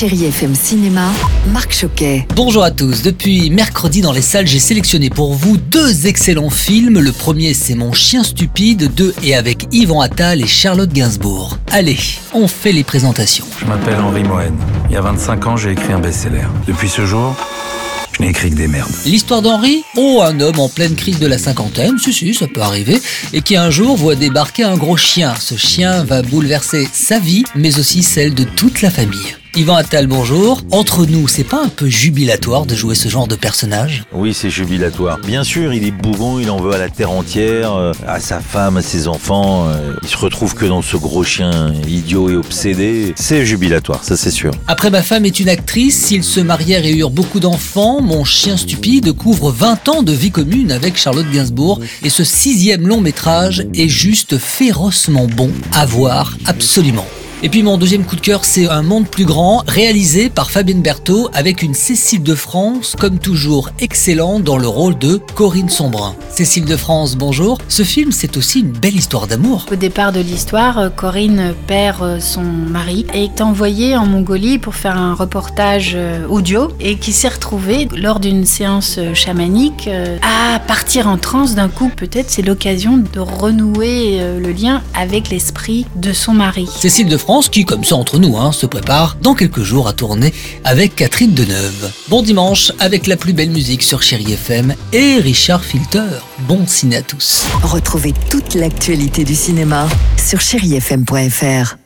Chérie FM Cinéma, Marc Choquet. Bonjour à tous. Depuis mercredi dans les salles, j'ai sélectionné pour vous deux excellents films. Le premier, c'est Mon chien stupide, deux et avec Yvan Attal et Charlotte Gainsbourg. Allez, on fait les présentations. Je m'appelle Henri Mohen. Il y a 25 ans, j'ai écrit un best-seller. Depuis ce jour, je n'ai écrit que des merdes. L'histoire d'Henri Oh, un homme en pleine crise de la cinquantaine, si si, ça peut arriver, et qui un jour voit débarquer un gros chien. Ce chien va bouleverser sa vie, mais aussi celle de toute la famille. Yvan Attal, bonjour. Entre nous, c'est pas un peu jubilatoire de jouer ce genre de personnage? Oui, c'est jubilatoire. Bien sûr, il est bougon, il en veut à la terre entière, euh, à sa femme, à ses enfants. euh, Il se retrouve que dans ce gros chien idiot et obsédé. C'est jubilatoire, ça c'est sûr. Après ma femme est une actrice, s'ils se marièrent et eurent beaucoup d'enfants, mon chien stupide couvre 20 ans de vie commune avec Charlotte Gainsbourg et ce sixième long métrage est juste férocement bon à voir absolument. Et puis mon deuxième coup de cœur, c'est Un monde plus grand, réalisé par Fabienne Berthaud avec une Cécile de France, comme toujours excellente dans le rôle de Corinne Sombrin. Cécile de France, bonjour. Ce film, c'est aussi une belle histoire d'amour. Au départ de l'histoire, euh, Corinne perd euh, son mari et est envoyée en Mongolie pour faire un reportage euh, audio et qui s'est retrouvée lors d'une séance chamanique à partir en transe d'un coup. Peut-être c'est l'occasion de renouer le lien avec l'esprit de son mari. Cécile de Qui, comme ça entre nous, hein, se prépare dans quelques jours à tourner avec Catherine Deneuve. Bon dimanche avec la plus belle musique sur Chéri FM et Richard Filter. Bon ciné à tous. Retrouvez toute l'actualité du cinéma sur chérifm.fr.